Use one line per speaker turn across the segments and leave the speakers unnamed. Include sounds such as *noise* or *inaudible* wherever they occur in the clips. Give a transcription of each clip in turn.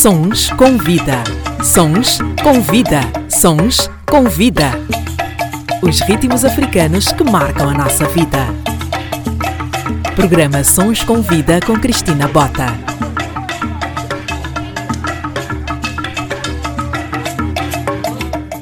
Sons com vida. Sons com vida. Sons com vida. Os ritmos africanos que marcam a nossa vida. Programa Sons com Vida com Cristina Bota.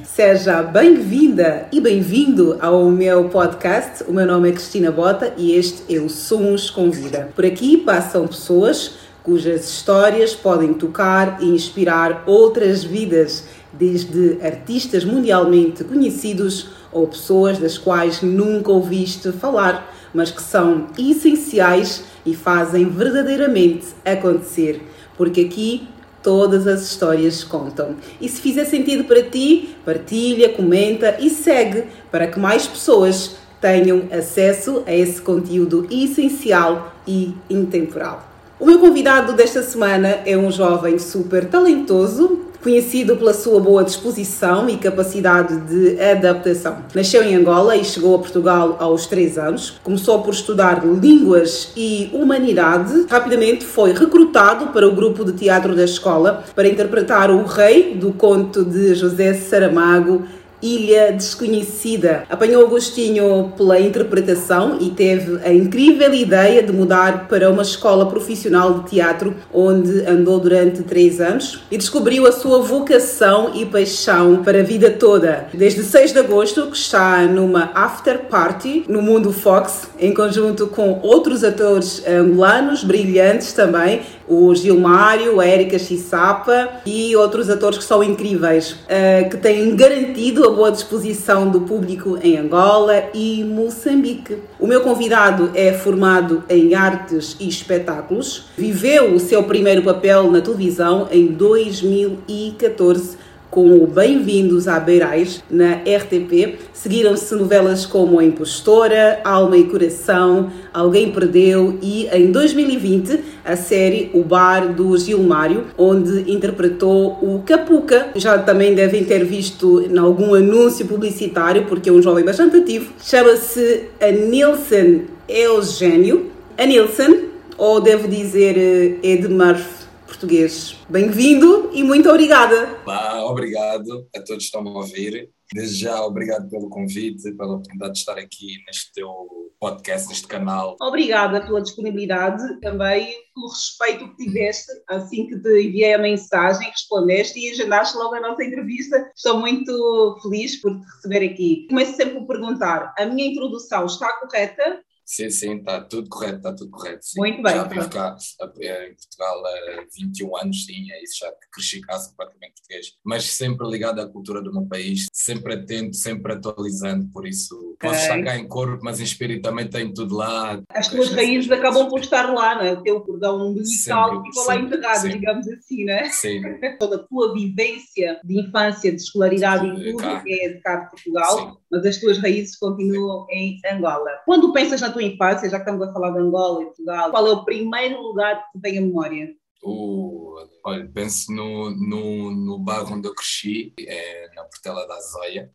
Seja bem-vinda e bem-vindo ao meu podcast. O meu nome é Cristina Bota e este é o Sons com Vida. Por aqui passam pessoas cujas histórias podem tocar e inspirar outras vidas, desde artistas mundialmente conhecidos ou pessoas das quais nunca ouviste falar, mas que são essenciais e fazem verdadeiramente acontecer. Porque aqui todas as histórias contam. E se fizer sentido para ti, partilha, comenta e segue para que mais pessoas tenham acesso a esse conteúdo essencial e intemporal. O meu convidado desta semana é um jovem super talentoso, conhecido pela sua boa disposição e capacidade de adaptação. Nasceu em Angola e chegou a Portugal aos 3 anos. Começou por estudar línguas e humanidade. Rapidamente foi recrutado para o grupo de teatro da escola para interpretar o rei do conto de José Saramago Ilha Desconhecida. Apanhou o gostinho pela interpretação e teve a incrível ideia de mudar para uma escola profissional de teatro, onde andou durante três anos e descobriu a sua vocação e paixão para a vida toda. Desde 6 de agosto, que está numa after party no Mundo Fox, em conjunto com outros atores angolanos brilhantes também, o Gilmário, a Erika Chisapa e outros atores que são incríveis, eh, que têm garantido a boa disposição do público em Angola e Moçambique. O meu convidado é formado em artes e espetáculos, viveu o seu primeiro papel na televisão em 2014 com o Bem-vindos a Beirais na RTP. Seguiram-se novelas como A Impostora, Alma e Coração, Alguém Perdeu e, em 2020, a série O Bar do Gilmário, onde interpretou o Capuca. Já também devem ter visto em algum anúncio publicitário, porque é um jovem bastante ativo. Chama-se Nilson Eugênio. Nilson, ou devo dizer Edmar português. Bem-vindo e muito obrigada.
Olá, obrigado a todos que estão a ouvir. Desde já, obrigado pelo convite, pela oportunidade de estar aqui neste teu podcast, neste canal.
Obrigada pela disponibilidade, também pelo respeito que tiveste assim que te enviei a mensagem, respondeste e agendaste logo a nossa entrevista. Estou muito feliz por te receber aqui. Começo sempre por perguntar: a minha introdução está correta?
Sim, sim, está tudo correto, está tudo correto. Sim.
Muito bem.
Já vivo cá em Portugal há 21 anos, sim, é isso, já cresci cá completamente português. Mas sempre ligado à cultura do meu país, sempre atento, sempre atualizando, por isso posso okay. estar cá em corpo, mas em espírito também tenho tudo lá.
As tuas raízes acabam por estar lá, não é? O teu cordão umbilical ficou lá
sempre.
digamos assim, não é?
Sim. *laughs*
Toda a tua vivência de infância, de escolaridade e tudo cá. é de cá de Portugal, sim. mas as tuas raízes continuam sim. em Angola. Quando pensas na tua infância, já que estamos a falar de Angola e Portugal, qual é o primeiro lugar que tu tem a memória?
Uh, olha, penso no, no, no bairro onde eu cresci, é na Portela da Azóia,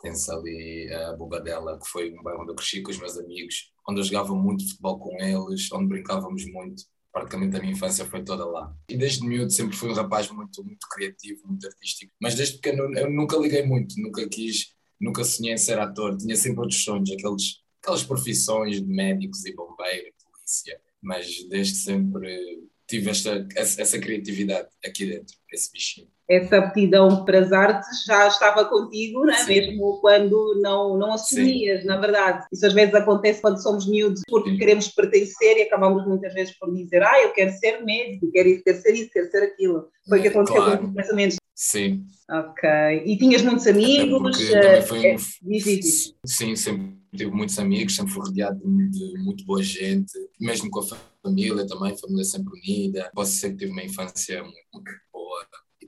pertence ali a Bobadela, que foi um bairro onde eu cresci com os meus amigos, onde eu jogava muito futebol com eles, onde brincávamos muito. Praticamente a minha infância foi toda lá. E desde miúdo sempre fui um rapaz muito, muito criativo, muito artístico. Mas desde pequeno eu nunca liguei muito, nunca quis, nunca sonhei em ser ator. Tinha sempre outros sonhos, aqueles aquelas profissões de médicos e bombeiro, polícia, mas desde sempre tive esta, essa, essa criatividade aqui dentro, esse bichinho.
Essa aptidão para as artes já estava contigo, não é? mesmo quando não, não assumias, Sim. na verdade. Isso às vezes acontece quando somos miúdos, porque Sim. queremos pertencer e acabamos muitas vezes por dizer ah, eu quero ser médico, quero, isso, quero ser isso, quero ser aquilo. Foi o que aconteceu claro. com os pensamentos.
Sim.
Ok. E tinhas muitos amigos?
Uh, foi
é, diz, diz, diz.
Sim, sempre tive muitos amigos, sempre fui rodeado de, muito boa gente, mesmo com a família também, família sempre unida. Posso dizer que tive uma infância muito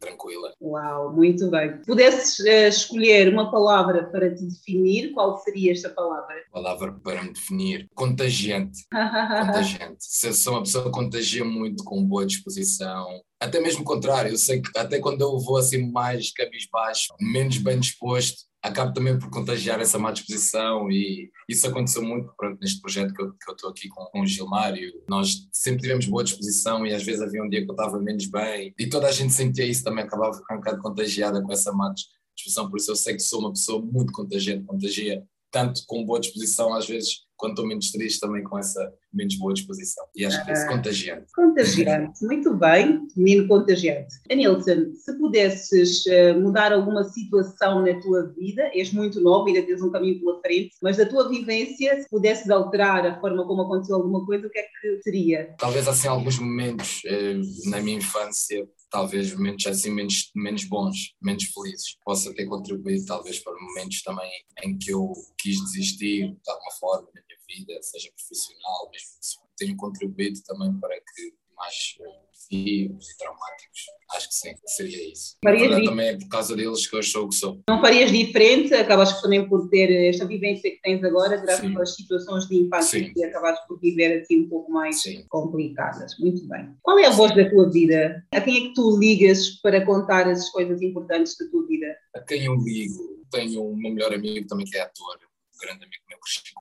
tranquila.
Uau, muito bem. Pudesses uh, escolher uma palavra para te definir, qual seria esta palavra?
Palavra para me definir? Contagiante. *laughs* contagiante. Se sou uma pessoa que contagia muito com boa disposição, até mesmo o contrário, eu sei que até quando eu vou assim mais cabisbaixo, menos bem disposto, acabo também por contagiar essa má disposição e isso aconteceu muito pronto, neste projeto que eu estou aqui com, com o Gilmário. Nós sempre tivemos boa disposição e às vezes havia um dia que eu estava menos bem e toda a gente sentia isso também, acabava ficando um bocado contagiada com essa má disposição, por isso eu sei que sou uma pessoa muito contagiante, contagia tanto com boa disposição às vezes quando estou menos triste também com essa menos boa disposição. E acho que é ah, contagiante.
Contagiante, muito bem, menino contagiante. Anilson, se pudesses uh, mudar alguma situação na tua vida, és muito novo, ainda tens um caminho pela frente, mas da tua vivência, se pudesses alterar a forma como aconteceu alguma coisa, o que é que seria?
Talvez assim alguns momentos uh, na minha infância talvez momentos assim menos, menos bons, menos felizes, possa ter contribuído talvez para momentos também em que eu quis desistir de alguma forma vida, seja profissional, mesmo tenho contribuído também para que mais vivos e traumáticos. Acho que sim, seria isso. Farias verdade, também é por causa deles que eu sou o que sou.
Não farias diferente? Acabas também por ter esta vivência que tens agora, graças às situações de impacto que acabaste por viver assim um pouco mais sim. complicadas. Muito bem. Qual é a voz da tua vida? A quem é que tu ligas para contar as coisas importantes da tua vida?
A quem eu ligo? Tenho um melhor amigo também que é ator, um grande amigo meu, teatro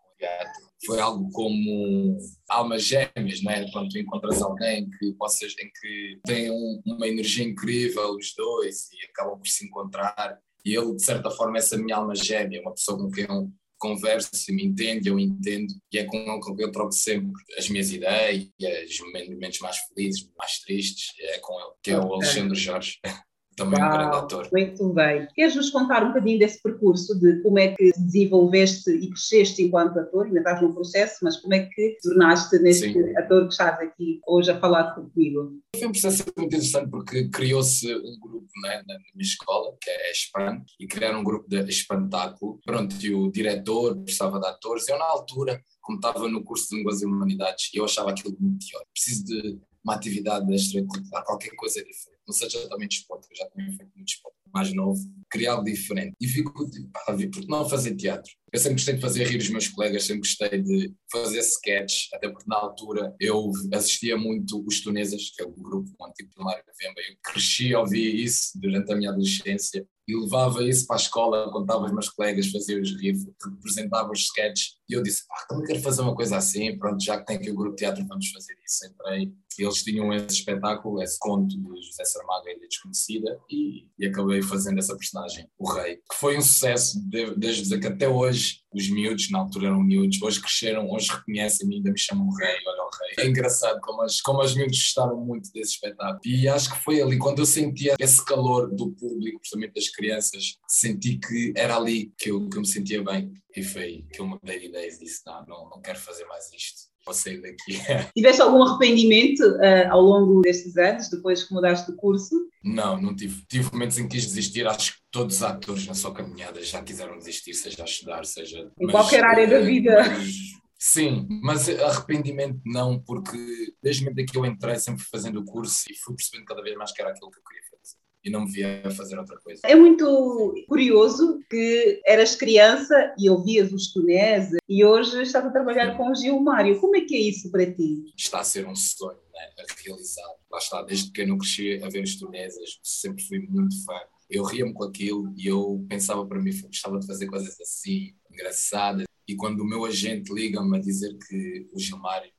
foi algo como almas gêmeas, não é? Quando tu encontras alguém que possas, em que tem um, uma energia incrível, os dois, e acabam por se encontrar. E ele, de certa forma, é essa minha alma gêmea, uma pessoa com quem eu converso, e me entende, eu entendo, e é com ele quem eu troco sempre as minhas ideias, os momentos mais felizes, mais tristes, é com ele, que é o Alexandre Jorge. *laughs* também Uau, um grande ator.
Muito bem. Queres nos contar um bocadinho desse percurso, de como é que desenvolveste e cresceste enquanto ator? Ainda estás no processo, mas como é que tornaste neste Sim. ator que estás aqui hoje a falar comigo?
Foi um processo muito interessante porque criou-se um grupo né, na minha escola, que é a SPAN, e criaram um grupo de espantáculo. Pronto, e o diretor precisava de atores. Eu, na altura, como estava no curso de Línguas e Humanidades, eu achava aquilo muito pior. Preciso de uma atividade extracurricular, qualquer coisa diferente. Não seja também desporto, eu já tinha feito muito desporto mais novo, criar algo diferente. E fico tipo, ah, porque não fazer teatro? Eu sempre gostei de fazer rir os meus colegas, sempre gostei de fazer sketches, até porque na altura eu assistia muito os Tunesas, que é o grupo antigo primário de Vemba, eu cresci a ouvir isso durante a minha adolescência e levava isso para a escola, contava os meus colegas, fazia-os rir, representava os sketches e eu disse, ah, também quero fazer uma coisa assim, pronto, já que tem aqui o grupo de teatro, vamos fazer isso. Entrei, eles tinham esse espetáculo, esse conto de José Saramago, Ilha Desconhecida, e, e acabei fazendo essa personagem, o Rei, que foi um sucesso, desde dizer que até hoje os miúdos, na altura eram miúdos, hoje cresceram, hoje reconhecem-me ainda me chamam Rei, olha o Rei. É engraçado como as, como as miúdos gostaram muito desse espetáculo. E acho que foi ali, quando eu sentia esse calor do público, principalmente das crianças, senti que era ali que eu, que eu me sentia bem. E foi que eu mudei de ideias e disse: não, não, não quero fazer mais isto. Vou sair daqui. *laughs*
Tiveste algum arrependimento uh, ao longo destes anos, depois que mudaste de curso?
Não, não tive. Tive momentos em que quis desistir. Acho que todos os atores na sua caminhada já quiseram desistir, seja a estudar, seja.
Em mas, qualquer área da vida. Mas,
sim, mas arrependimento não, porque desde o momento em que eu entrei, sempre fazendo o curso e fui percebendo cada vez mais que era aquilo que eu queria e não me via fazer outra coisa.
É muito curioso que eras criança e ouvias os tunés e hoje estás a trabalhar com o Gilmário. Como é que é isso para ti?
Está a ser um sonho né, a realizar. Lá está, desde que eu não cresci a ver os tunesas, sempre fui muito fã. Eu ria-me com aquilo e eu pensava para mim, gostava de fazer coisas assim, engraçadas. E quando o meu agente liga-me a dizer que o Gilmário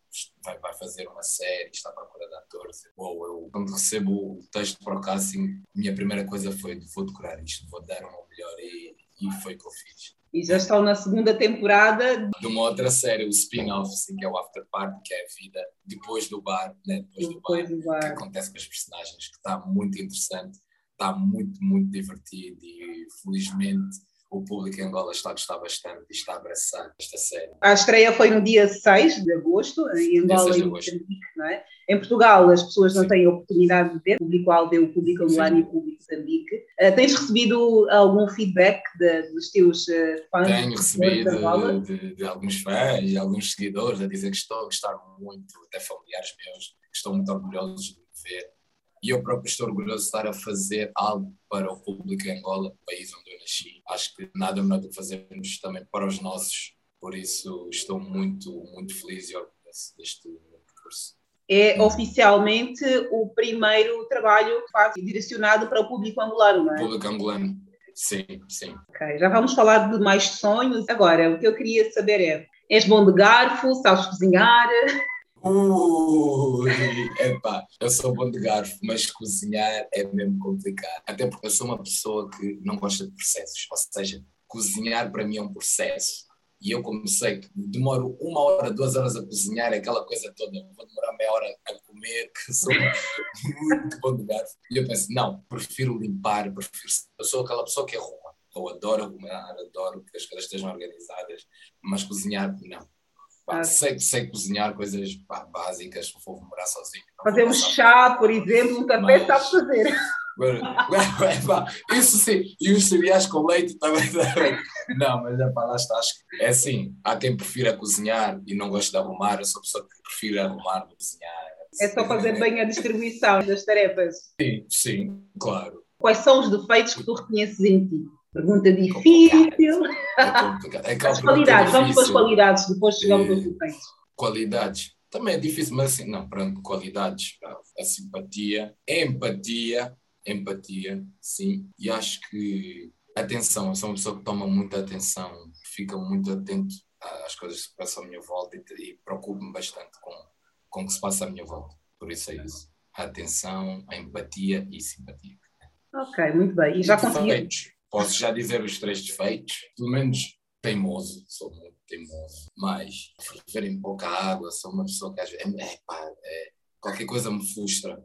vai, vai fazer uma série, está à procura de atores. Ou eu, quando recebo o texto para o casting, minha primeira coisa foi: vou decorar isto, vou dar uma melhor, e, e foi o que eu fiz.
E já estão na segunda temporada
de uma outra série, o spin-off, assim, que é o After Party, que é a vida depois do bar, né? depois, depois do, bar, do bar, que acontece com os personagens, que está muito interessante, está muito, muito divertido e felizmente o público em Angola está a gostar bastante e está a abraçar esta série.
A estreia foi no dia 6 de agosto, em Angola e Moçambique, não é? Em Portugal as pessoas não Sim. têm a oportunidade de ver, o público-alvo é o público angolano e o público Moçambique. Uh, tens recebido algum feedback de, dos teus uh, fãs?
Tenho recebido de, de, de, alguns fãs e alguns seguidores a dizer que estou a gostar muito, até familiares meus, que estão muito orgulhosos de me ver e eu próprio estou orgulhoso de estar a fazer algo para o público em Angola, país onde eu nasci. Acho que nada melhor do que fazermos também para os nossos, por isso estou muito, muito feliz e orgulhoso deste percurso.
É oficialmente o primeiro trabalho que faz direcionado para o público angolano, não é?
Público angolano. Sim, sim.
Ok, já vamos falar de mais sonhos. Agora, o que eu queria saber é: és bom de garfo? Sabes cozinhar?
Ui, epá, eu sou bom de garfo, mas cozinhar é mesmo complicado. Até porque eu sou uma pessoa que não gosta de processos. Ou seja, cozinhar para mim é um processo. E eu, que demoro uma hora, duas horas a cozinhar, aquela coisa toda, vou demorar meia hora a comer, que sou muito bom de garfo. E eu penso, não, prefiro limpar, prefiro. Eu sou aquela pessoa que arruma. Eu adoro arrumar, adoro que as coisas estejam organizadas, mas cozinhar, não. Pá, ah. sei, sei cozinhar coisas pá, básicas, se for morar sozinho.
Fazer um chá, por exemplo, café mas... sabe fazer.
Isso sim, e os cereais com leite também. Não, mas é para lá está. Acho que é assim. Há quem prefira cozinhar e não gosta de arrumar. Eu sou a pessoa que prefere arrumar do cozinhar.
É só fazer bem a distribuição das tarefas.
Sim, sim, claro.
Quais são os defeitos que tu reconheces em ti? Pergunta difícil.
É. É
as qualidades, vamos para as qualidades, depois chegamos aos defeitos.
Qualidades. Também é difícil, mas assim, não, pronto, qualidades, a simpatia, a empatia, empatia, sim, e acho que atenção, eu sou uma pessoa que toma muita atenção, fica muito atento às coisas que se passam à minha volta e, e preocupo-me bastante com, com o que se passa à minha volta. Por isso é isso. A atenção, a empatia e simpatia.
Ok, muito bem. E já consegui.
Posso já dizer os três defeitos? Pelo menos teimoso, sou muito teimoso. Mas, ferver pouca água, sou uma pessoa que às vezes. É, pá, é, qualquer coisa me frustra.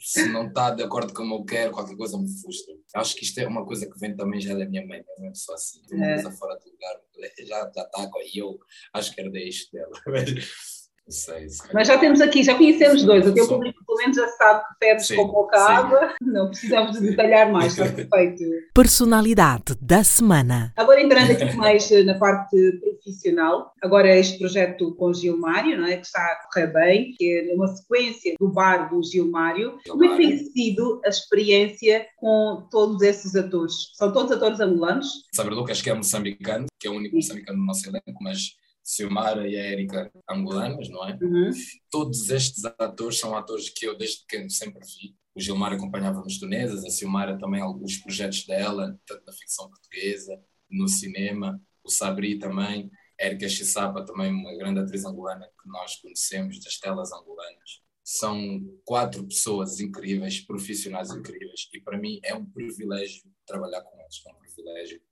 Se não está de acordo com como eu quero, qualquer coisa me frustra. Acho que isto é uma coisa que vem também já da minha mãe, é uma pessoa assim, uma é. coisa fora do lugar, já, já está, e eu acho que herdei isto dela. *laughs* Sei,
Mas já temos aqui, já conhecemos dois. O teu público, pelo menos, já sabe que pedes com água. Não precisamos de detalhar mais, está *laughs* perfeito.
Personalidade da semana.
Agora, entrando aqui mais eh, na parte profissional, agora este projeto com o Gilmário, não é? que está a correr bem, que é uma sequência do bar do Gilmário. Como é que tem sido a experiência com todos esses atores? São todos atores angolanos?
Sabe, Lucas, que é moçambicano, que é o único moçambicano no nosso elenco, mas Silmara e a Érica angolanas, não é? Uhum. Todos estes atores são atores que eu desde pequeno sempre vi. O Gilmar acompanhava-nos tunesas, a Silmara também alguns projetos dela, tanto na ficção portuguesa, no cinema, o Sabri também, a Érica Chisapa também, uma grande atriz angolana que nós conhecemos das telas angolanas. São quatro pessoas incríveis, profissionais incríveis, e para mim é um privilégio trabalhar com eles, é um privilégio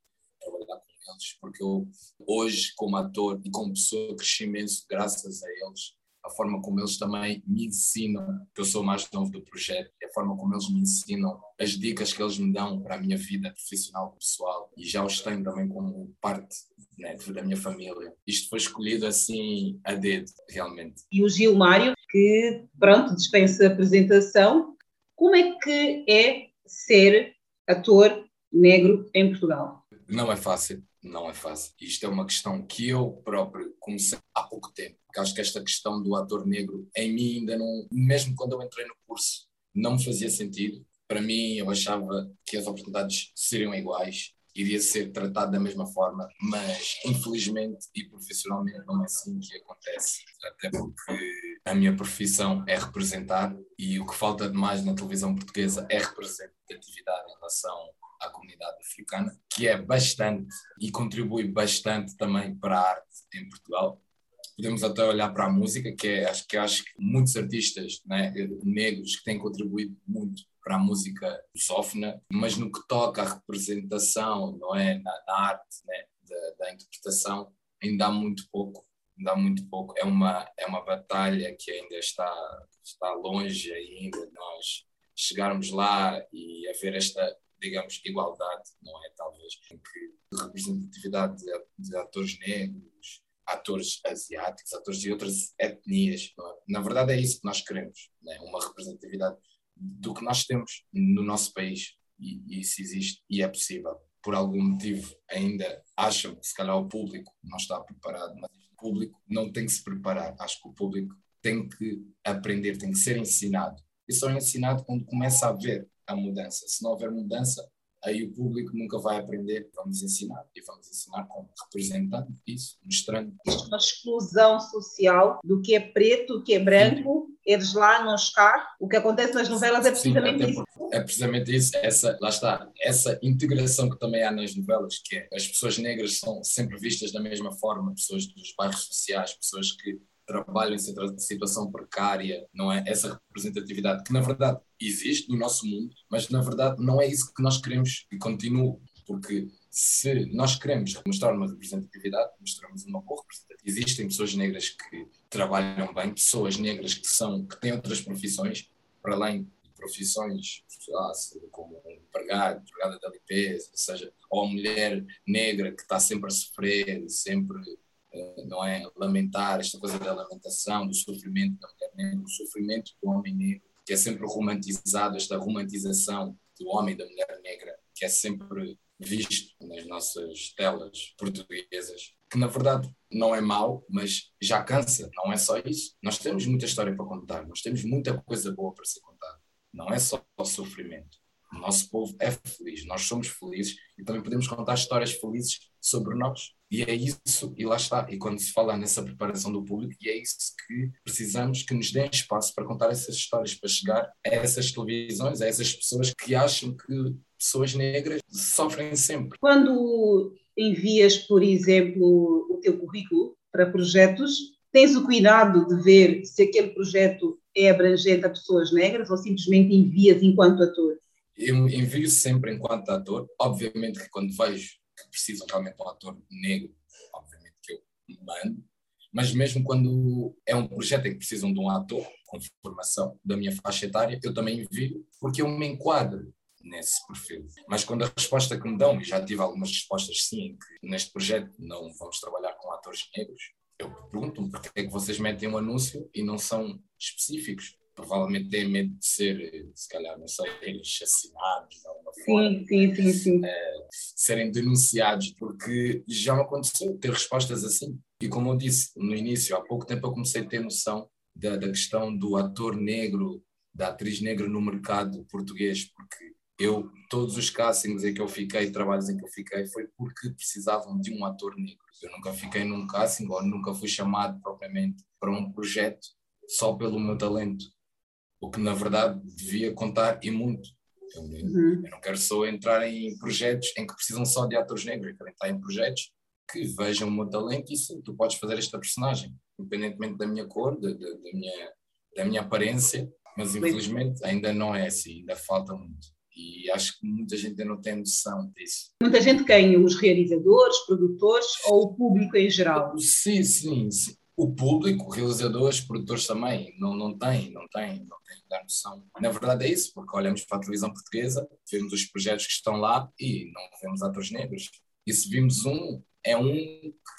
trabalhar com eles, porque eu hoje, como ator e como pessoa, cresci imenso graças a eles. A forma como eles também me ensinam, que eu sou mais novo do projeto, a forma como eles me ensinam, as dicas que eles me dão para a minha vida profissional e pessoal, e já os tenho também como parte né, da minha família. Isto foi escolhido assim a dedo, realmente.
E o Gilmário, que pronto, dispensa apresentação, como é que é ser ator negro em Portugal?
Não é fácil não é fácil. Isto é uma questão que eu próprio comecei há pouco tempo. Porque acho que esta questão do ator negro, em mim ainda não, mesmo quando eu entrei no curso, não me fazia sentido. Para mim, eu achava que as oportunidades seriam iguais, iria ser tratado da mesma forma, mas infelizmente e profissionalmente não é assim que acontece. Até porque a minha profissão é representar e o que falta demais na televisão portuguesa é representatividade em relação à comunidade africana, que é bastante e contribui bastante também para a arte em Portugal. Podemos até olhar para a música, que é, acho que acho que muitos artistas né, negros que têm contribuído muito para a música lusófona, mas no que toca à representação, não é, na, na arte, né, da, da interpretação, ainda há muito pouco ainda há muito pouco. É uma, é uma batalha que ainda está, está longe ainda de nós chegarmos lá e haver esta digamos, igualdade, não é? Talvez, em que representatividade de, de atores negros, atores asiáticos, atores de outras etnias. É? Na verdade, é isso que nós queremos, é? uma representatividade do que nós temos no nosso país. E, e isso existe e é possível. Por algum motivo, ainda acham que se calhar o público não está preparado, mas o público não tem que se preparar. Acho que o público tem que aprender, tem que ser ensinado. E só é ensinado quando começa a ver a mudança. Se não houver mudança, aí o público nunca vai aprender, vamos ensinar. E vamos ensinar como representando isso, mostrando.
Uma exclusão social do que é preto, o que é branco eles lá, nós cá. O que acontece nas novelas é precisamente Sim, isso.
É precisamente isso, essa, lá está, essa integração que também há nas novelas, que é as pessoas negras são sempre vistas da mesma forma, pessoas dos bairros sociais, pessoas que trabalham em situação precária, não é? Essa representatividade que na verdade existe no nosso mundo, mas na verdade não é isso que nós queremos que continue, porque se nós queremos mostrar uma representatividade, mostramos uma boa representatividade. Existem pessoas negras que trabalham bem, pessoas negras que são que têm outras profissões para além de profissões como um empregado, empregada da limpeza, ou seja, ou a mulher negra que está sempre a sofrer, sempre eh, não é lamentar esta coisa da lamentação, do sofrimento da mulher negra, do sofrimento do homem negro, que é sempre romantizado, esta romantização do homem e da mulher negra, que é sempre visto nas nossas telas portuguesas, que na verdade não é mau, mas já cansa, não é só isso. Nós temos muita história para contar, nós temos muita coisa boa para ser contada, não é só o sofrimento. O nosso povo é feliz, nós somos felizes e também podemos contar histórias felizes sobre nós. E é isso, e lá está. E quando se fala nessa preparação do público, e é isso que precisamos que nos deem espaço para contar essas histórias, para chegar a essas televisões, a essas pessoas que acham que pessoas negras sofrem sempre.
Quando envias, por exemplo, o teu currículo para projetos, tens o cuidado de ver se aquele projeto é abrangente a pessoas negras ou simplesmente envias enquanto ator?
Eu envio sempre enquanto ator. Obviamente que quando vejo que precisam realmente de um ator negro, obviamente que eu mando. Mas mesmo quando é um projeto em que precisam de um ator com formação da minha faixa etária, eu também envio, porque eu me enquadro nesse perfil. Mas quando a resposta que me dão, e já tive algumas respostas sim, que neste projeto não vamos trabalhar com atores negros, eu pergunto-me porque é que vocês metem um anúncio e não são específicos. Provavelmente têm medo de ser, se calhar, não sei, assassinados de alguma forma.
Sim, sim, sim. sim.
É, serem denunciados, porque já me aconteceu ter respostas assim. E como eu disse no início, há pouco tempo eu comecei a ter noção da, da questão do ator negro, da atriz negra no mercado português, porque eu, todos os castings em que eu fiquei, trabalhos em que eu fiquei, foi porque precisavam de um ator negro. Eu nunca fiquei num casting ou nunca fui chamado propriamente para um projeto só pelo meu talento. O que na verdade devia contar e muito. Eu, uhum. eu não quero só entrar em projetos em que precisam só de atores negros, eu quero entrar em projetos que vejam o meu talento e sim, tu podes fazer esta personagem, independentemente da minha cor, da, da, da minha, da minha aparência, mas infelizmente ainda não é assim, ainda falta muito. E acho que muita gente ainda não tem noção disso.
Muita gente quem? Os realizadores, produtores ou o público em geral?
Sim, sim, sim. O público, realizadores, produtores também, não, não tem, não tem, não tem dar noção. Na verdade é isso, porque olhamos para a televisão portuguesa, vemos os projetos que estão lá e não vemos atores negros. E se vimos um, é um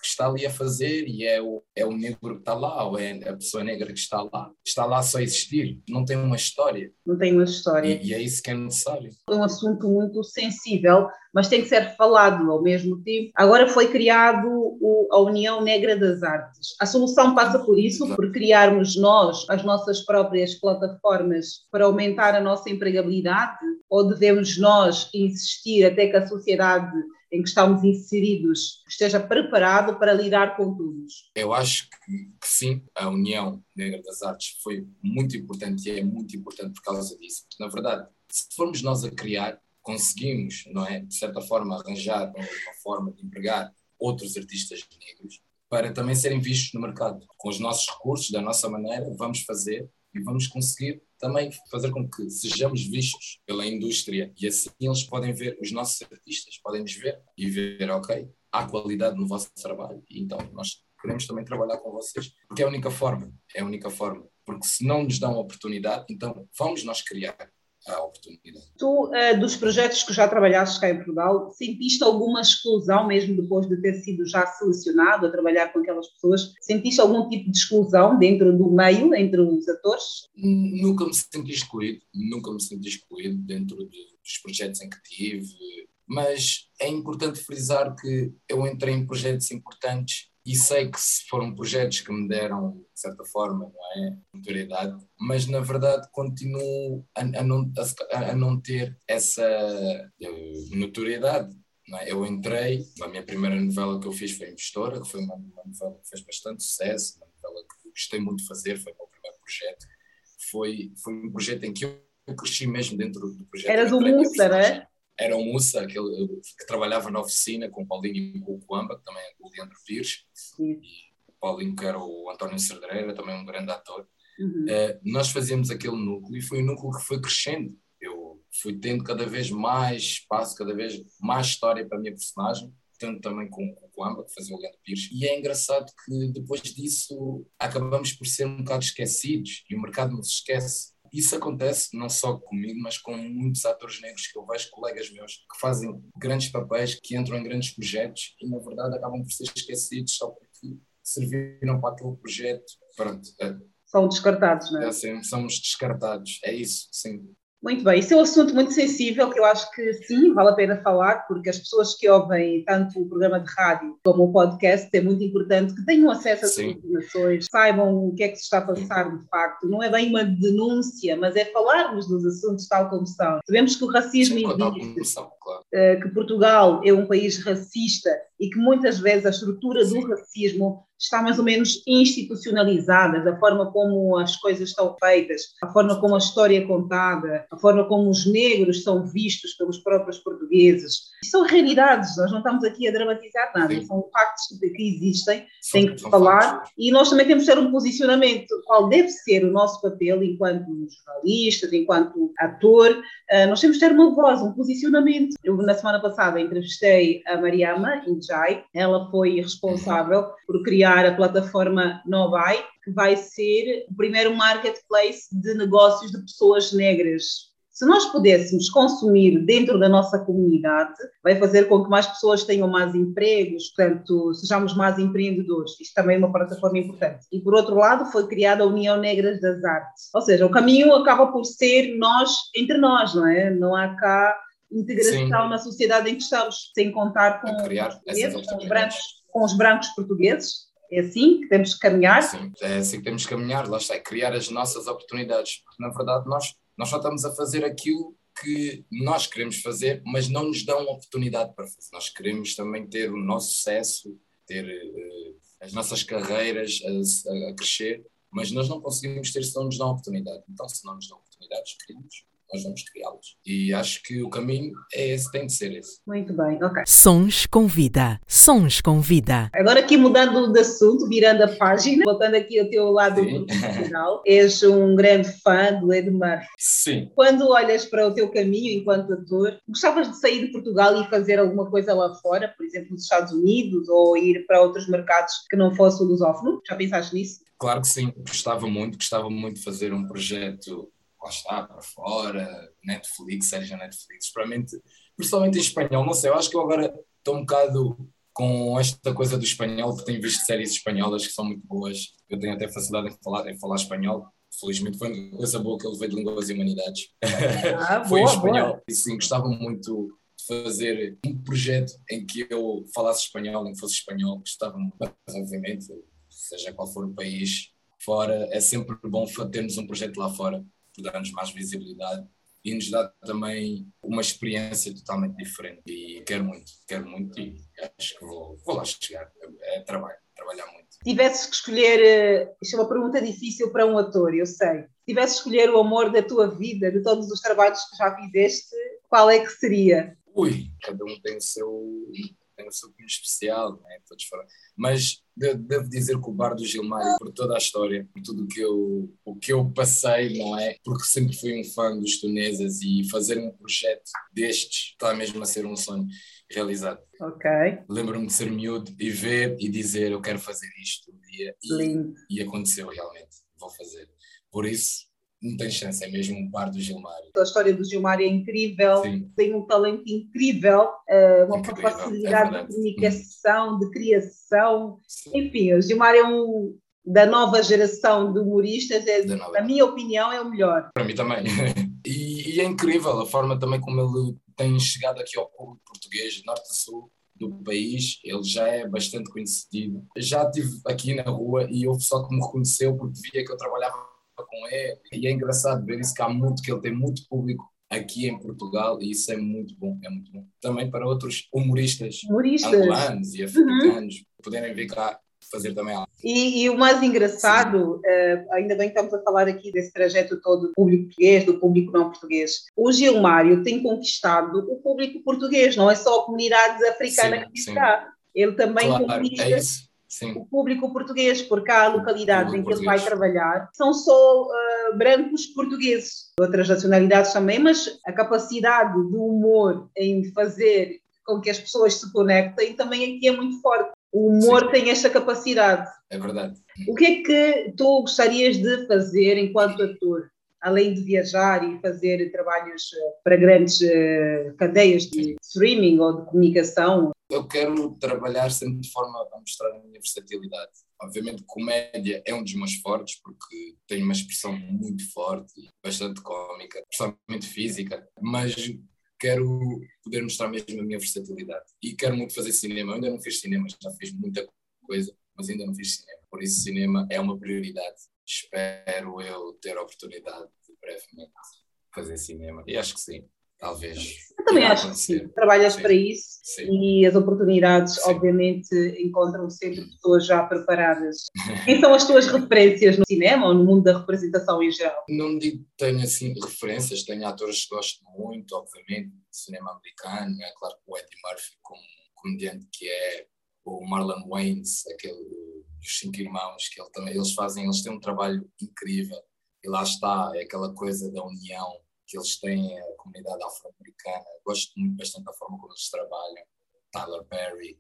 que está ali a fazer e é o, é o negro que está lá, ou é a pessoa negra que está lá. Está lá só a existir, não tem uma história.
Não tem uma história.
E, e é isso que é necessário.
É um assunto muito sensível, mas tem que ser falado ao mesmo tempo. Agora foi criado o, a União Negra das Artes. A solução passa por isso, por criarmos nós as nossas próprias plataformas para aumentar a nossa empregabilidade, ou devemos nós insistir até que a sociedade em que estamos inseridos esteja preparado para lidar com todos?
Eu acho que, que, sim, a União Negra das Artes foi muito importante e é muito importante por causa disso. Na verdade, se formos nós a criar, conseguimos, não é, de certa forma, arranjar uma forma de empregar outros artistas negros para também serem vistos no mercado. Com os nossos recursos, da nossa maneira, vamos fazer e vamos conseguir também fazer com que sejamos vistos pela indústria. E assim eles podem ver os nossos artistas, podem nos ver e ver, ok, há qualidade no vosso trabalho. E então nós queremos também trabalhar com vocês, porque é a única forma, é a única forma, porque se não nos dão oportunidade, então vamos nós criar a oportunidade.
Tu, uh, dos projetos que já trabalhaste cá em Portugal, sentiste alguma exclusão mesmo depois de ter sido já selecionado a trabalhar com aquelas pessoas? Sentiste algum tipo de exclusão dentro do meio, entre os atores?
Nunca me senti excluído, nunca me senti excluído dentro de, dos projetos em que tive, mas é importante frisar que eu entrei em projetos importantes e sei que foram projetos que me deram, de certa forma, não é? notoriedade, mas na verdade continuo a, a, não, a, a não ter essa uh, notoriedade. É? Eu entrei, a minha primeira novela que eu fiz foi Investora, que foi uma, uma novela que fez bastante sucesso, uma novela que gostei muito de fazer, foi o meu primeiro projeto. foi, foi um projeto em que eu cresci mesmo dentro do projeto.
Era do Mussa, não é?
Era o Mussa, aquele que trabalhava na oficina com o Paulinho e com o Coamba, que também é o Leandro Pires, e o Paulinho, que era o António Cerdeira, também um grande ator. Uhum. Uh, nós fazíamos aquele núcleo e foi um núcleo que foi crescendo. Eu fui tendo cada vez mais espaço, cada vez mais história para a minha personagem tanto também com, com o Coamba, que fazia o Leandro Pires. E é engraçado que depois disso acabamos por ser um bocado esquecidos e o mercado nos esquece. Isso acontece não só comigo, mas com muitos atores negros que eu vejo, colegas meus, que fazem grandes papéis, que entram em grandes projetos e, na verdade, acabam por ser esquecidos só porque serviram para aquele projeto. Pronto. É,
São descartados, não é?
é assim, somos descartados, é isso, sim.
Muito bem, isso é um assunto muito sensível que eu acho que sim, vale a pena falar, porque as pessoas que ouvem tanto o programa de rádio como o podcast é muito importante que tenham acesso às informações, saibam o que é que se está a passar de facto. Não é bem uma denúncia, mas é falarmos dos assuntos tal como são. Sabemos que o racismo existe, claro. Eh, que Portugal é um país racista e que muitas vezes a estrutura do racismo está mais ou menos institucionalizada, da forma como as coisas estão feitas, a forma como a história é contada, a forma como os negros são vistos pelos próprios portugueses. São realidades, nós não estamos aqui a dramatizar nada, Sim. são factos que existem, são, tem que falar, factos. e nós também temos que ter um posicionamento, qual deve ser o nosso papel enquanto jornalistas, enquanto ator, ah, nós temos que ter uma voz, um posicionamento. Eu, na semana passada, entrevistei a Mariama Injai, ela foi responsável por criar a plataforma Nobai, que vai ser o primeiro marketplace de negócios de pessoas negras. Se nós pudéssemos consumir dentro da nossa comunidade, vai fazer com que mais pessoas tenham mais empregos, portanto, sejamos mais empreendedores. Isto também é uma plataforma importante. E, por outro lado, foi criada a União Negras das Artes. Ou seja, o caminho acaba por ser nós entre nós, não é? Não há cá integração Sim. na sociedade em que estamos, sem contar com, com, os brancos, com os brancos portugueses, é assim que temos que caminhar?
Sim, é assim que temos que caminhar, lá está, é criar as nossas oportunidades, porque na verdade nós, nós só estamos a fazer aquilo que nós queremos fazer, mas não nos dão oportunidade para fazer. Nós queremos também ter o nosso sucesso, ter uh, as nossas carreiras a, a, crescer, mas nós não conseguimos ter se não nos dão oportunidade. Então, se não nos dão oportunidades, queremos nós vamos criá-los. E acho que o caminho é esse, tem de ser esse.
Muito bem, ok.
Sons com vida, sons com vida.
Agora aqui mudando de assunto, virando a página, voltando aqui ao teu lado Sim. profissional, és um grande fã do Edmar.
Sim.
Quando olhas para o teu caminho enquanto ator, gostavas de sair de Portugal e fazer alguma coisa lá fora, por exemplo, nos Estados Unidos, ou ir para outros mercados que não fosse o lusófono? Já pensaste nisso?
Claro que sim, gostava muito, gostava muito de fazer um projeto lá está, para fora, Netflix, séries na Netflix, principalmente, principalmente em espanhol, não sei, eu acho que eu agora estou um bocado com esta coisa do espanhol, porque tenho visto séries espanholas que são muito boas, eu tenho até facilidade em falar, em falar espanhol, felizmente foi uma coisa boa que eu levei de Línguas e Humanidades, ah, *laughs* foi boa, em espanhol, boa. e sim, gostava muito de fazer um projeto em que eu falasse espanhol, em que fosse espanhol, gostava muito, obviamente, seja qual for o país, fora, é sempre bom termos um projeto lá fora, dar-nos mais visibilidade e nos dá também uma experiência totalmente diferente. E quero muito, quero muito e acho que vou, vou lá chegar. É, trabalho, trabalhar muito.
Se tivesses que escolher, eh, isto é uma pergunta difícil para um ator, eu sei. Se tivesses que escolher o amor da tua vida, de todos os trabalhos que já fizeste, qual é que seria?
Ui, cada um tem o seu tem o seu cunho especial, né? todos falam. Mas devo dizer que o Bar do Gilmar, por toda a história, por tudo que eu, o que eu passei, não é? Porque sempre fui um fã dos tunesas e fazer um projeto destes está mesmo a ser um sonho realizado.
Ok.
Lembro-me de ser miúdo e ver e dizer eu quero fazer isto um dia.
Lindo.
E, e aconteceu realmente, vou fazer. Por isso, não tem chance, é mesmo um par do Gilmar.
A história do Gilmar é incrível, Sim. tem um talento incrível, eh, uma incrível, facilidade é de comunicação, de criação. Sim. Enfim, o Gilmar é um da nova geração de humoristas, é, na minha opinião, é o melhor.
Para mim também. *laughs* e, e, é incrível a forma também como ele tem chegado aqui ao público português, norte a sul do país, ele já é bastante conhecido. Já estive aqui na rua e houve só que me reconheceu porque via que eu trabalhava com ele. E é engraçado ver isso que há muito, que ele tem muito público aqui em Portugal e isso é muito bom, é muito bom. Também para outros humoristas,
humoristas.
angolanos e africanos uhum. poderem vir cá fazer também algo.
E, e, o mais engraçado, uh, ainda bem que estamos a falar aqui desse trajeto todo do público português, do público não português. O Gilmário tem conquistado o público português, não é só a comunidade africana sim, que está. Ele também
claro,
conquista
é Sim.
o público português, porque há localidades em que ele vai trabalhar, são só uh, brancos portugueses, outras nacionalidades também, mas a capacidade do humor em fazer com que as pessoas se conectem também aqui é muito forte. O humor Sim. tem esta capacidade.
É verdade.
O que é que tu gostarias de fazer enquanto ator? Além de viajar e fazer trabalhos eh, para grandes uh, cadeias de streaming ou de comunicação,
eu quero trabalhar sempre de forma a mostrar a minha versatilidade. Obviamente, comédia é um dos meus fortes, porque tenho uma expressão muito forte bastante cómica, principalmente física, mas quero poder mostrar mesmo a minha versatilidade. E quero muito fazer cinema. Eu ainda não fiz cinema, já fiz muita coisa, mas ainda não fiz cinema. Por isso, cinema é uma prioridade. Espero eu ter a oportunidade de brevemente fazer cinema. E acho que sim. Talvez.
Eu também acho que sim. Trabalhas sim. para isso sim. e as oportunidades, sim. obviamente, encontram sempre pessoas já preparadas. *laughs* Quem são as tuas referências no cinema ou no mundo da representação em geral?
Não digo que tenho assim referências, tenho atores que gosto muito, obviamente, de cinema americano. É claro que o Eddie Murphy, como comediante que é, o Marlon Wayans, aquele dos cinco irmãos, que ele também, eles fazem, eles têm um trabalho incrível. E lá está, é aquela coisa da união que eles têm, a comunidade afro-americana. Gosto muito bastante da forma como eles trabalham. Tyler Perry,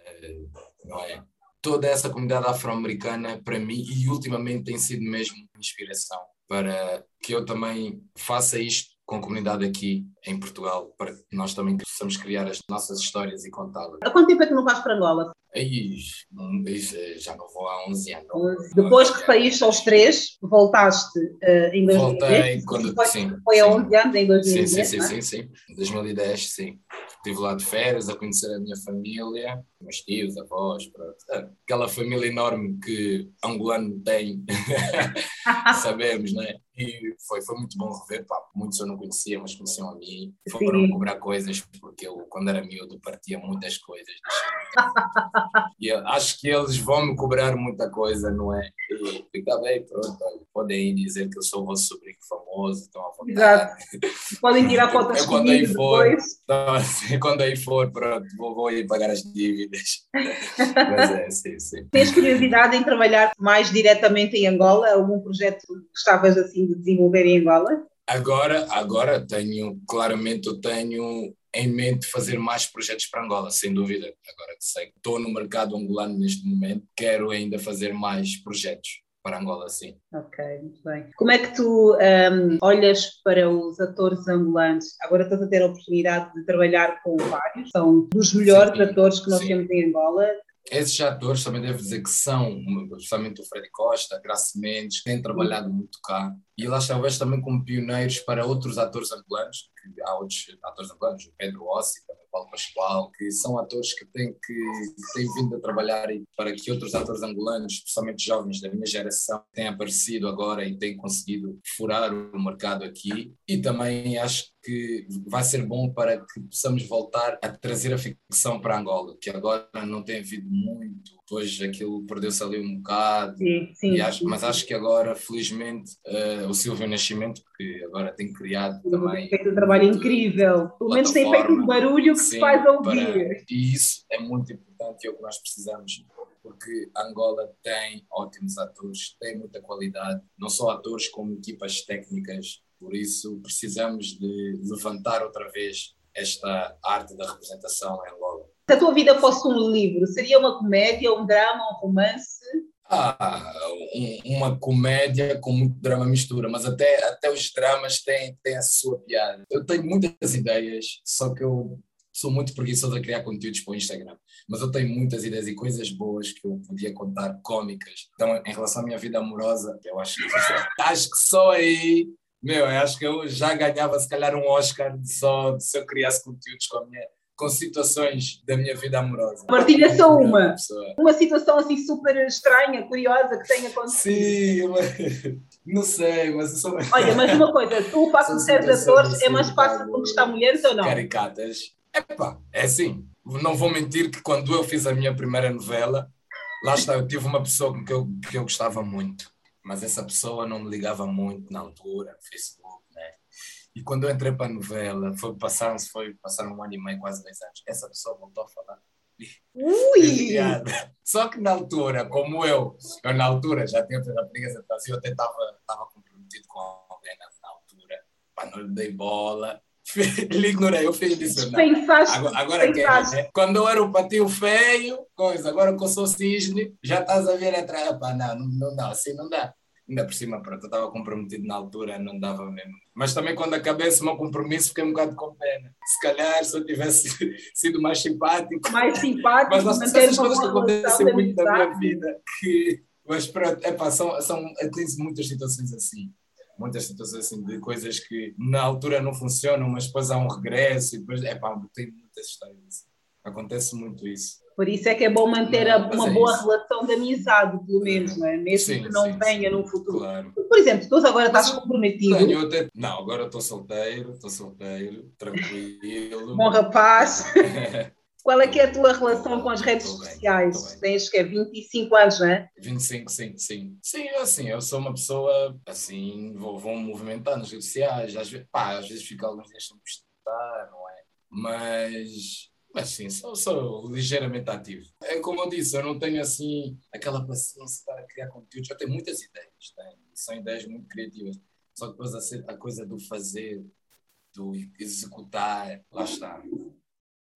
uh, não é? Toda essa comunidade afro-americana, para mim, e ultimamente tem sido mesmo inspiração para que eu também faça isto com a comunidade aqui em Portugal, para que nós também possamos criar as nossas histórias e contá-las.
Há quanto tempo é que não vais para Angola?
Aí, já não vou há 11 anos.
Depois que saíste aos três, voltaste uh, em 2010?
Voltei quando,
foi,
sim.
Foi
há
11 anos, em 2010,
Sim, sim,
é?
sim, sim, sim. 2010, sim. Estive lá de férias a conhecer a minha família, meus tios, avós, pronto. aquela família enorme que angolano tem, *laughs* sabemos, não é? E foi, foi muito bom rever, pá, muitos eu não conhecia, mas conheciam a mim. Foram cobrar coisas, porque eu, quando era miúdo, partia muitas coisas. *laughs* e acho que eles vão me cobrar muita coisa, não é? E fica bem, pronto, podem dizer que eu sou o vosso sobrinho famoso, estão à vontade.
Exato. Podem tirar fotos
eu, quando aí for, então, assim, quando aí for, pronto, vou, vou ir pagar as dívidas. mas é, sim, sim.
Tens curiosidade em trabalhar mais diretamente em Angola? Algum projeto que gostavas assim de desenvolver em Angola?
Agora, agora tenho, claramente eu tenho em mente fazer mais projetos para Angola, sem dúvida. Agora que sei que estou no mercado angolano neste momento, quero ainda fazer mais projetos para Angola, sim.
Ok, muito bem. Como é que tu um, olhas para os atores angolanos? Agora estás a ter a oportunidade de trabalhar com vários, são dos melhores sim, atores que nós sim. temos em Angola.
Esses atores também devo dizer que são, especialmente o Freddy Costa, Graça Mendes, têm trabalhado muito cá. E lá talvez também como pioneiros para outros atores angolanos, que há outros atores angolanos, o Pedro Ossi, também Paulo Pascoal, que são atores que têm, que, têm vindo a trabalhar para que outros atores angolanos, especialmente jovens da minha geração, tenham aparecido agora e têm conseguido furar o mercado aqui. E também acho que vai ser bom para que possamos voltar a trazer a ficção para Angola, que agora não tem havido muito, depois aquilo perdeu-se ali um bocado,
sim, sim,
acho,
sim.
mas acho que agora, felizmente, uh, o Silvio Nascimento, que agora tem criado também...
Tem feito um trabalho incrível, pelo menos tem feito um barulho que se faz ouvir. Para,
e isso é muito importante e é o que nós precisamos porque Angola tem ótimos atores, tem muita qualidade, não só atores como equipas técnicas por isso, precisamos de levantar outra vez esta arte da representação em Angola.
Se a tua vida fosse um livro, seria uma comédia, um drama, um romance?
Ah, um, uma comédia com muito drama mistura, mas até, até os dramas têm, têm a sua piada. Eu tenho muitas ideias, só que eu sou muito preguiçoso a criar conteúdos para o Instagram, mas eu tenho muitas ideias e coisas boas que eu podia contar, cómicas. Então, em relação à minha vida amorosa, eu acho que, acho que só aí meu, eu acho que eu já ganhava se calhar um Oscar só se eu criasse conteúdos com, minha, com situações da minha vida amorosa.
Partilha só uma. Uma situação assim super estranha, curiosa que tenha acontecido.
Sim, *laughs* não sei, mas eu sou...
Olha, mas uma coisa, tu o *laughs* facto de seres atores é mais fácil conquistar mulheres ou não?
Caricatas. Epá, é assim, não vou mentir que quando eu fiz a minha primeira novela, lá está, eu tive uma pessoa que eu, que eu gostava muito, mas essa pessoa não me ligava muito na altura, no Facebook, né? E quando eu entrei para a novela, foi, passaram-se, foi, passaram um ano e meio, quase dois anos, essa pessoa voltou a falar.
Ui!
Só que na altura, como eu, eu na altura já tinha feito a preguiça, eu até estava comprometido com alguém na altura, para não lhe dei bola, *laughs* Ele ignorei, eu fiz isso.
Pensaste,
agora, agora que é, né? Quando eu era o patinho feio, coisa, agora que eu sou cisne, já estás a ver atrás. Pá, não, não, não dá, assim não dá. Ainda por cima, pronto, eu estava comprometido na altura, não dava mesmo. Mas também quando acabei esse meu compromisso, fiquei um bocado com pena. Se calhar, se eu tivesse *laughs* sido mais simpático.
Mais simpático,
mas não sei essas coisas que acontecem muito na minha vida. Que, mas pronto, é pá, são, são, tem muitas situações assim muitas situações assim de coisas que na altura não funcionam, mas depois há um regresso e depois, é pá, tem muitas histórias assim. Acontece muito isso.
Por isso é que é bom manter não, uma é boa isso. relação de amizade, pelo menos, não é? Mesmo sim, que não sim, venha sim. no futuro. Claro. Por exemplo, tu agora estás comprometido.
Tenho até... Não, agora estou solteiro, estou solteiro, tranquilo.
bom rapaz. *laughs* Qual é que é a tua relação com as redes sociais? Tens que é 25 anos, não é?
25, sim, sim. Sim, assim, eu sou uma pessoa, assim, vou, vou me movimentar nas redes sociais, às vezes, pá, às vezes fico alguns dias sem postar, não é? Mas, mas sim, sou, sou ligeiramente ativo. É como eu disse, eu não tenho, assim, aquela paciência para criar conteúdos. Eu tenho muitas ideias, tenho, são ideias muito criativas. Só depois a, a coisa do fazer, do executar, lá está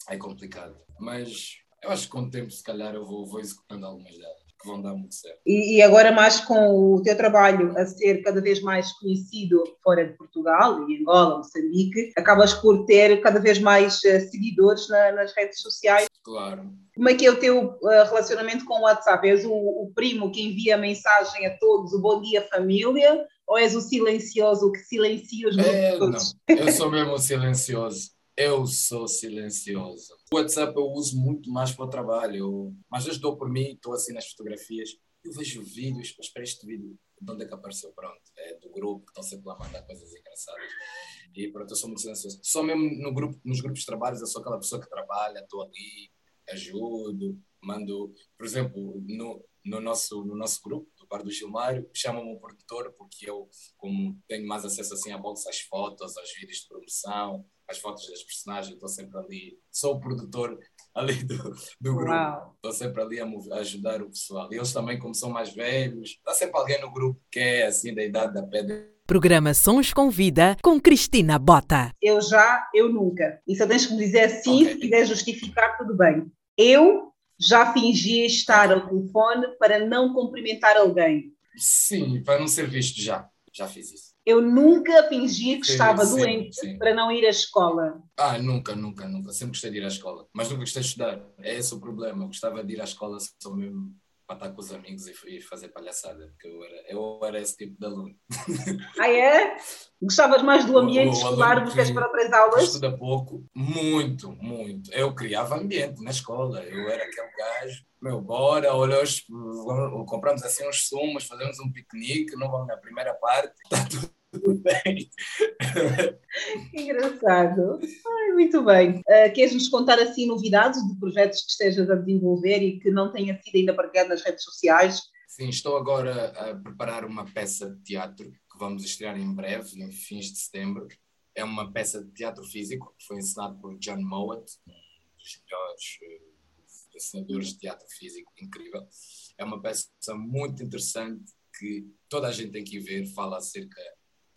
é complicado. Mas eu acho que com o tempo, se calhar, eu vou, vou executando algumas delas que vão dar muito certo.
E, e, agora, mais com o teu trabalho a ser cada vez mais conhecido fora de Portugal, e Angola, Moçambique, acabas por ter cada vez mais uh, seguidores na, nas redes sociais.
Claro.
Como é que é o teu uh, relacionamento com o WhatsApp? És o, o, primo que envia mensagem a todos, o bom dia família, ou és o silencioso que silencia os
é, Não, eu sou mesmo o silencioso. Eu sou silencioso. O WhatsApp eu uso muito mais para o trabalho. Mas eu estou por mim, estou assim nas fotografias. Eu vejo vídeos, mas para este vídeo, de onde é que apareceu? Pronto, é do grupo, que estão sempre lá a mandar coisas engraçadas. E pronto, eu sou muito silencioso. Só mesmo no grupo, nos grupos de trabalho, eu sou aquela pessoa que trabalha, estou ali, ajudo, mando. Por exemplo, no, no, nosso, no nosso grupo, do Bar do Gilmário, chamam-me o produtor, porque eu, como tenho mais acesso assim à bolsa, às fotos, aos vídeos de promoção as fotos das personagens, estou sempre ali, sou o produtor ali do, do grupo, estou sempre ali a, a, ajudar o pessoal. E eles também, como são mais velhos, está sempre alguém no grupo que é assim da idade da pedra.
Programa Sons com Vida com Cristina Bota.
Eu já, eu nunca. E só tens que me dizer assim, okay. se quiser justificar, tudo bem. Eu já fingi estar ao telefone para não cumprimentar alguém.
Sim, para não ser visto já. Já fiz isso.
Eu nunca fingi que sim, estava sim, doente sim. para não ir à escola.
Ah, nunca, nunca, nunca. Sempre gostei de ir à escola. Mas nunca gostei de estudar. É esse o problema. Eu gostava de ir à escola só mesmo para estar com os amigos e, fazer palhaçada, porque eu era, eu era esse tipo de aluno.
Ah, é? Gostavas mais do ambiente o, o escolar do que as próprias aulas?
Estuda pouco, muito, muito. Eu criava ambiente na escola, eu era aquele gajo, meu, bora, olha, compramos assim uns sumos, fazemos um piquenique, não vamos na primeira parte, está *laughs* tudo tudo bem. *laughs*
Engraçado. Ai, muito bem. Uh, queres nos contar assim novidades de projetos que estejas a desenvolver e que não tenha sido ainda partilhado nas redes sociais?
Sim, estou agora a preparar uma peça de teatro que vamos estrear em breve, em fins de setembro. É uma peça de teatro físico que foi ensinado por John Mowat, um dos melhores uh, ensinadores de teatro físico, incrível. É uma peça muito interessante que toda a gente tem que ver, fala acerca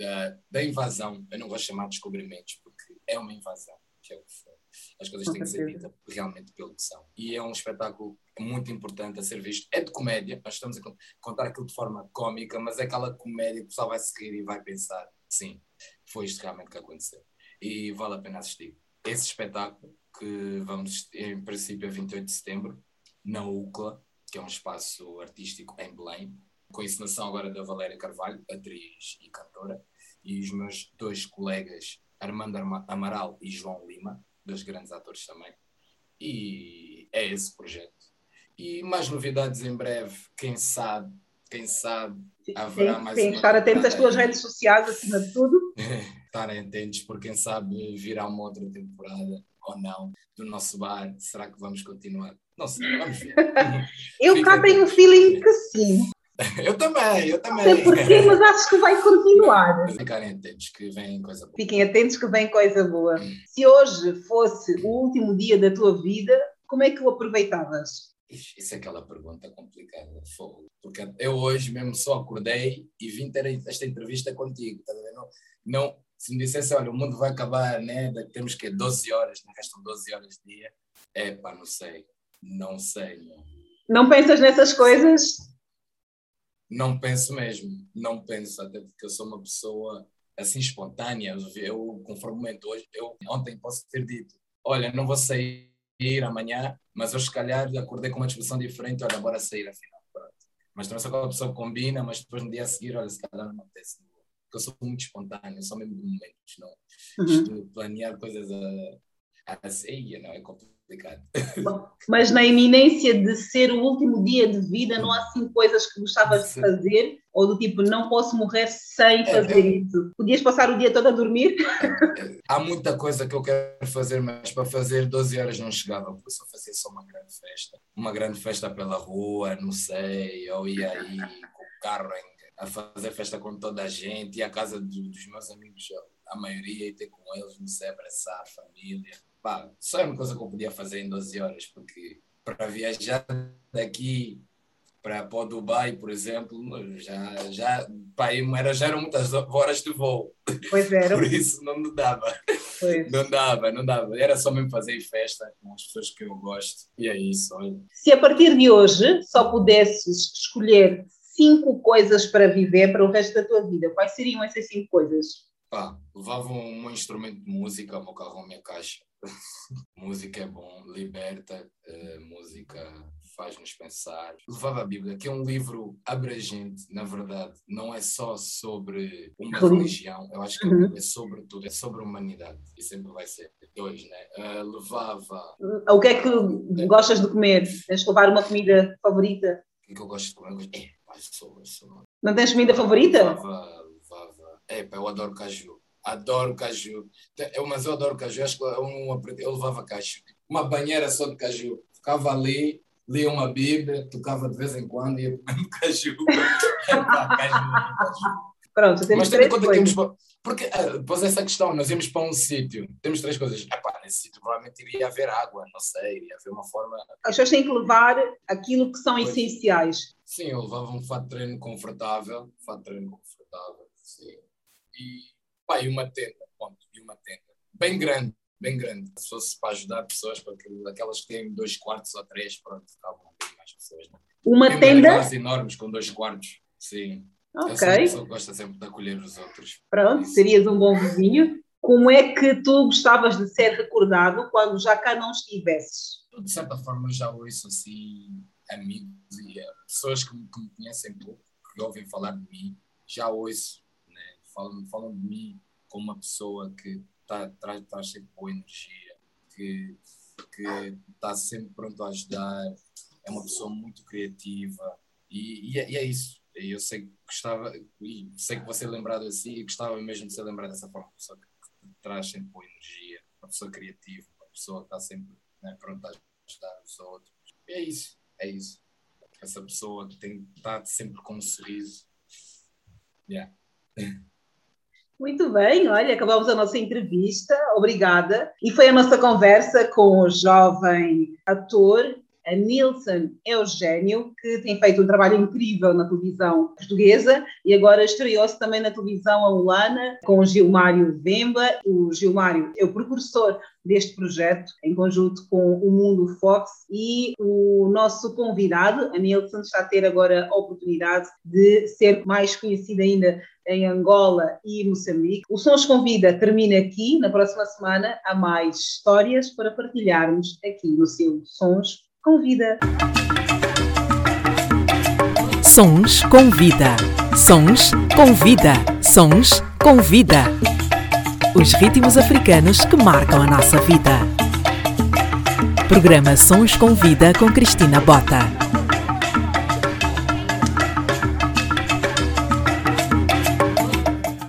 da, da invasão. Eu não vou chamar de descobrimentos, porque é uma invasão, que é o que foi. As coisas têm que ser ditas realmente pelo que são. E é um espetáculo muito importante a ser visto. É de comédia, nós estamos a contar aquilo de forma cómica, mas é aquela comédia que o pessoal vai seguir e vai pensar: sim, foi isto realmente que aconteceu. E vale a pena assistir. Esse espetáculo, que vamos, em princípio, a 28 de setembro, na UCLA, que é um espaço artístico em Belém, com a encenação agora da Valéria Carvalho, atriz e cantora, e os meus dois colegas, Armando Amaral e João Lima, dois grandes atores também. E é esse projeto. E mais novidades em breve, quem sabe, quem sabe haverá
sim,
mais
sim, estar atento às tuas redes sociais acima de tudo. *laughs*
Estarem atentos, porque quem sabe virá uma outra temporada ou não do nosso bar. Será que vamos continuar? Não sei, vamos ver. *laughs* *laughs*
eu cá tenho um feeling que sim. *laughs*
Eu também, eu também.
Sei porquê, mas acho que vai continuar.
Ficarem atentos que vem coisa boa.
Fiquem atentos que vem coisa boa. Se hoje fosse o último dia da tua vida, como é que o aproveitavas?
Isso é aquela pergunta complicada, fogo. Porque eu hoje mesmo só acordei e vim ter esta entrevista contigo, tá não, não, se me dissesse, olha, o mundo vai acabar, né? Temos que 12 horas, não restam 12 horas de dia. É pá, não sei, não sei. Não.
não pensas nessas coisas?
Não penso mesmo, não penso, até porque eu sou uma pessoa assim espontânea. Eu, conforme o momento hoje, eu ontem posso ter dito: olha, não vou sair amanhã, mas hoje, se calhar, acordei com uma disposição diferente, olha, bora sair afinal. Pronto. Mas também sou aquela pessoa que combina, mas depois no dia a seguir, olha, se calhar não acontece. Porque eu sou muito espontâneo, sou mesmo de momentos, não. Uhum. planear coisas a, a não é complicado complicado.
Mas na iminência de ser o último dia de vida, não há assim coisas que gostavas de fazer? Ou do tipo, não posso morrer sem é, fazer é, isso? Podias passar o dia todo a dormir?
É, há muita coisa que eu quero fazer, mas para fazer 12 horas não chegava, eu fazia só uma grande festa. Uma grande festa pela rua, não sei, ou ia aí com o carro a fazer festa com toda a gente, e a casa do, dos meus amigos, a maioria, e ter com eles, não sei, abraçar a família pá, só é uma coisa que eu podia fazer em 12 horas, porque para viajar daqui para, para Dubai, por exemplo, já, já, pá, era, já eram muitas horas de voo.
Pois era. *laughs*
Por isso não dava. Pois. Não dava, não dava. Era só mesmo fazer festa com as pessoas que eu gosto. E é isso, olha.
Se a partir de hoje só pudesses escolher cinco coisas para viver para o resto da tua vida, quais seriam essas cinco coisas?
Pá, levava um, um instrumento de música, meu carro, minha caixa música é bom, liberta, uh, música faz-nos pensar. Levava a Bíblia, que é um livro abrangente, na verdade, não é só sobre uma religião, eu acho que uhum. é sobre tudo, é sobre a humanidade, e sempre vai ser. Dois, né? Uh, levava.
O que é que gostas de comer? Tens de levar uma comida favorita?
O que é que eu gosto de comer? É, sou, sou...
Não tens comida favorita?
Levava, levava. É, eu adoro caju adoro caju. Eu, mas eu adoro caju. Acho que eu, eu levava caju. Uma banheira só de caju. Ficava ali, lia uma Bíblia, tocava de vez em quando e ia comendo caju. *laughs* caju,
caju. Pronto, temos
mas tendo em conta que íamos para... Porque, depois essa questão, nós íamos para um sítio, temos três coisas. Epá, nesse sítio provavelmente iria haver água, não sei, iria haver uma forma.
As pessoas têm que levar aquilo que são pois. essenciais.
Sim, eu levava um fato de treino confortável, um fato de treino confortável, sim. E Pá, e uma tenda, ponto, e uma tenda. Bem grande, bem grande. Se fosse para ajudar pessoas, porque aquelas que têm dois quartos ou três, pronto, estavam mais pessoas. Não?
Uma Tem tenda?
enormes com dois quartos, sim.
Ok.
Eu sou gosta sempre de acolher os outros.
Pronto, serias um bom vizinho. Como é que tu gostavas de ser recordado quando já cá não estivesses?
De certa forma já ouço assim amigos e eh, pessoas que me, que me conhecem pouco, que ouvem falar de mim, já ouço falam, falam de mim como uma pessoa que está traz, sempre boa energia, que está sempre pronto a ajudar, é uma pessoa muito criativa e, e, é, e é, isso. Eu sei que gostava, sei que vou ser lembrado assim e gostava mesmo de ser lembrado dessa forma, uma pessoa que, que traz sempre boa energia, uma pessoa criativa, uma pessoa que está sempre né, pronta a ajudar os outros. E é isso, é isso. Essa pessoa que tem, está sempre com um sorriso. Yeah. *laughs*
Muito bem, olha, acabamos a nossa entrevista, obrigada. E foi a nossa conversa com o jovem ator a Nilson Eugênio, que tem feito um trabalho incrível na televisão portuguesa e agora estreou-se também na televisão angolana com o Gilmário Vemba. O Gilmário é o precursor deste projeto, em conjunto com o Mundo Fox, e o nosso convidado, a Nilson, está a ter agora a oportunidade de ser mais conhecido ainda em Angola e Moçambique. O Sons Convida termina aqui. Na próxima semana há mais histórias para partilharmos aqui no seu Sons Convida.
Sons Convida. Sons Convida. Sons Convida. Os ritmos africanos que marcam a nossa vida. Programa Sons Convida com Cristina Bota.